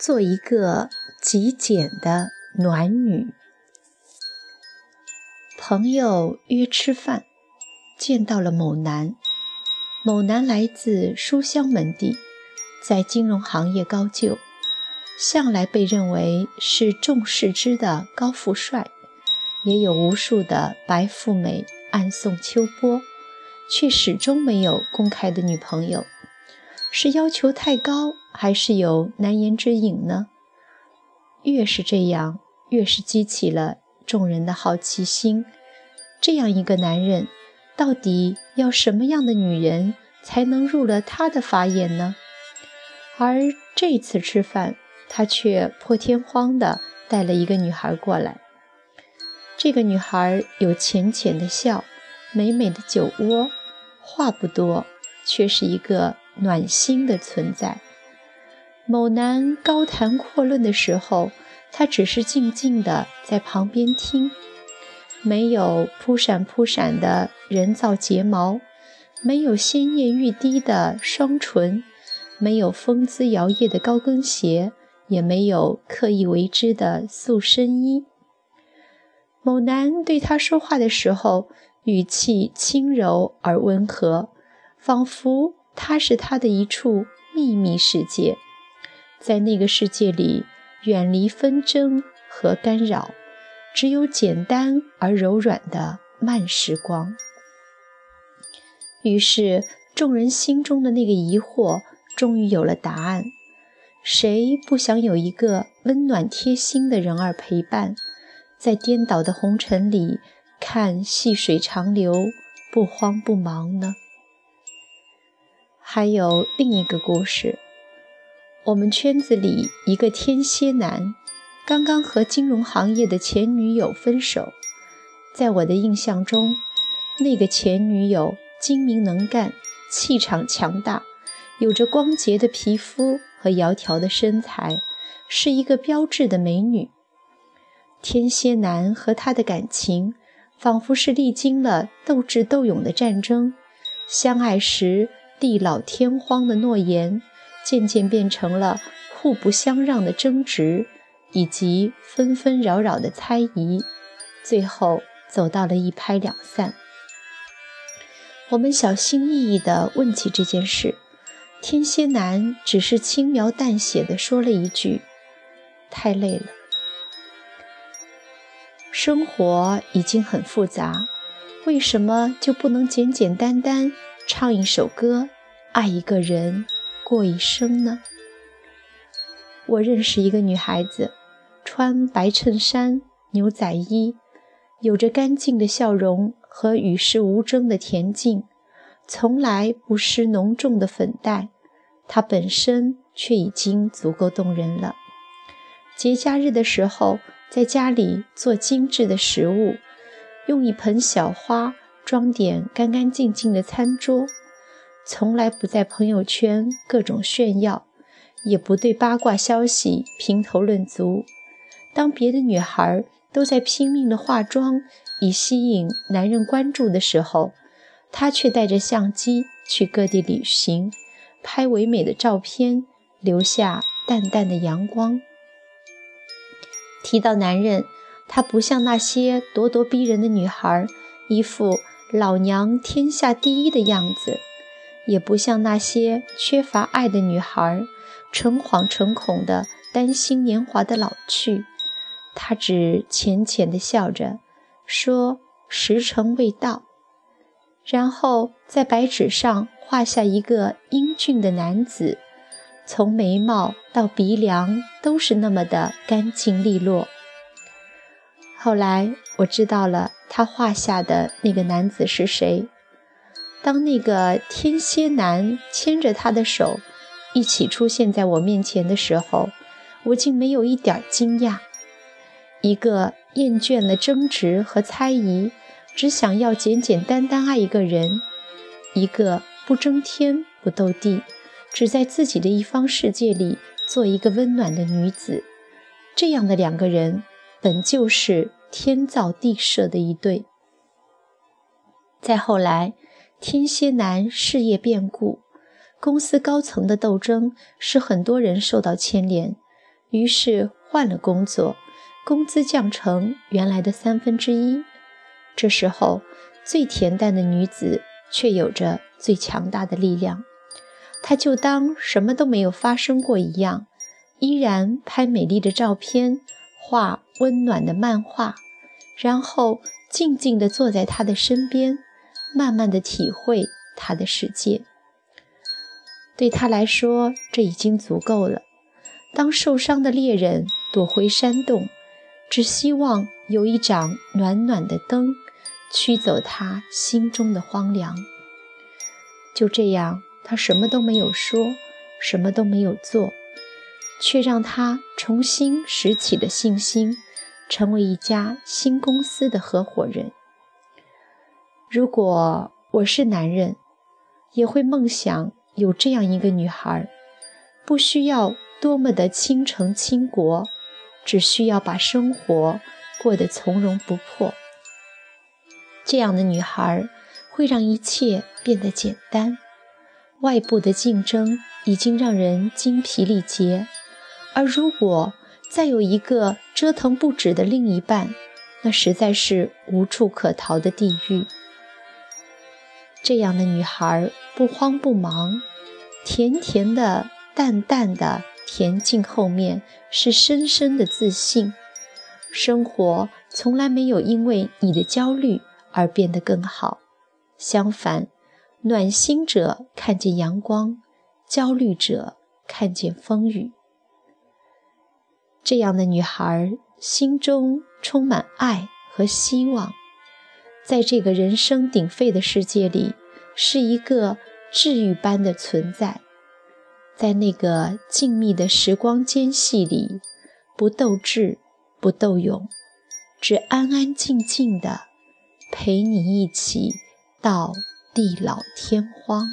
做一个极简的暖女。朋友约吃饭，见到了某男。某男来自书香门第，在金融行业高就，向来被认为是众视之的高富帅，也有无数的白富美暗送秋波，却始终没有公开的女朋友。是要求太高，还是有难言之隐呢？越是这样，越是激起了众人的好奇心。这样一个男人，到底要什么样的女人才能入了他的法眼呢？而这次吃饭，他却破天荒地带了一个女孩过来。这个女孩有浅浅的笑，美美的酒窝，话不多，却是一个。暖心的存在。某男高谈阔论的时候，他只是静静地在旁边听。没有扑闪扑闪的人造睫毛，没有鲜艳欲滴的双唇，没有风姿摇曳的高跟鞋，也没有刻意为之的塑身衣。某男对他说话的时候，语气轻柔而温和，仿佛。它是他的一处秘密世界，在那个世界里，远离纷争和干扰，只有简单而柔软的慢时光。于是，众人心中的那个疑惑终于有了答案：谁不想有一个温暖贴心的人儿陪伴，在颠倒的红尘里看细水长流，不慌不忙呢？还有另一个故事，我们圈子里一个天蝎男，刚刚和金融行业的前女友分手。在我的印象中，那个前女友精明能干，气场强大，有着光洁的皮肤和窈窕的身材，是一个标致的美女。天蝎男和他的感情，仿佛是历经了斗智斗勇的战争，相爱时。地老天荒的诺言，渐渐变成了互不相让的争执，以及纷纷扰扰的猜疑，最后走到了一拍两散。我们小心翼翼地问起这件事，天蝎男只是轻描淡写地说了一句：“太累了。”生活已经很复杂，为什么就不能简简单单？唱一首歌，爱一个人，过一生呢？我认识一个女孩子，穿白衬衫、牛仔衣，有着干净的笑容和与世无争的恬静，从来不施浓重的粉黛。她本身却已经足够动人了。节假日的时候，在家里做精致的食物，用一盆小花。装点干干净净的餐桌，从来不在朋友圈各种炫耀，也不对八卦消息评头论足。当别的女孩都在拼命的化妆以吸引男人关注的时候，她却带着相机去各地旅行，拍唯美的照片，留下淡淡的阳光。提到男人，她不像那些咄咄逼人的女孩，一副。老娘天下第一的样子，也不像那些缺乏爱的女孩，诚惶诚恐的担心年华的老去。她只浅浅的笑着，说：“时辰未到。”然后在白纸上画下一个英俊的男子，从眉毛到鼻梁都是那么的干净利落。后来我知道了。他画下的那个男子是谁？当那个天蝎男牵着他的手一起出现在我面前的时候，我竟没有一点惊讶。一个厌倦了争执和猜疑，只想要简简单单爱一个人；一个不争天不斗地，只在自己的一方世界里做一个温暖的女子。这样的两个人，本就是。天造地设的一对。再后来，天蝎男事业变故，公司高层的斗争使很多人受到牵连。于是换了工作，工资降成原来的三分之一。这时候，最恬淡的女子却有着最强大的力量。她就当什么都没有发生过一样，依然拍美丽的照片，画温暖的漫画，然后静静地坐在他的身边，慢慢地体会他的世界。对他来说，这已经足够了。当受伤的猎人躲回山洞，只希望有一盏暖暖的灯，驱走他心中的荒凉。就这样，他什么都没有说，什么都没有做，却让他重新拾起了信心，成为一家新公司的合伙人。如果我是男人，也会梦想有这样一个女孩，不需要。多么的倾城倾国，只需要把生活过得从容不迫。这样的女孩会让一切变得简单。外部的竞争已经让人精疲力竭，而如果再有一个折腾不止的另一半，那实在是无处可逃的地狱。这样的女孩不慌不忙，甜甜的，淡淡的。恬静后面是深深的自信，生活从来没有因为你的焦虑而变得更好。相反，暖心者看见阳光，焦虑者看见风雨。这样的女孩心中充满爱和希望，在这个人声鼎沸的世界里，是一个治愈般的存在。在那个静谧的时光间隙里，不斗智，不斗勇，只安安静静的陪你一起到地老天荒。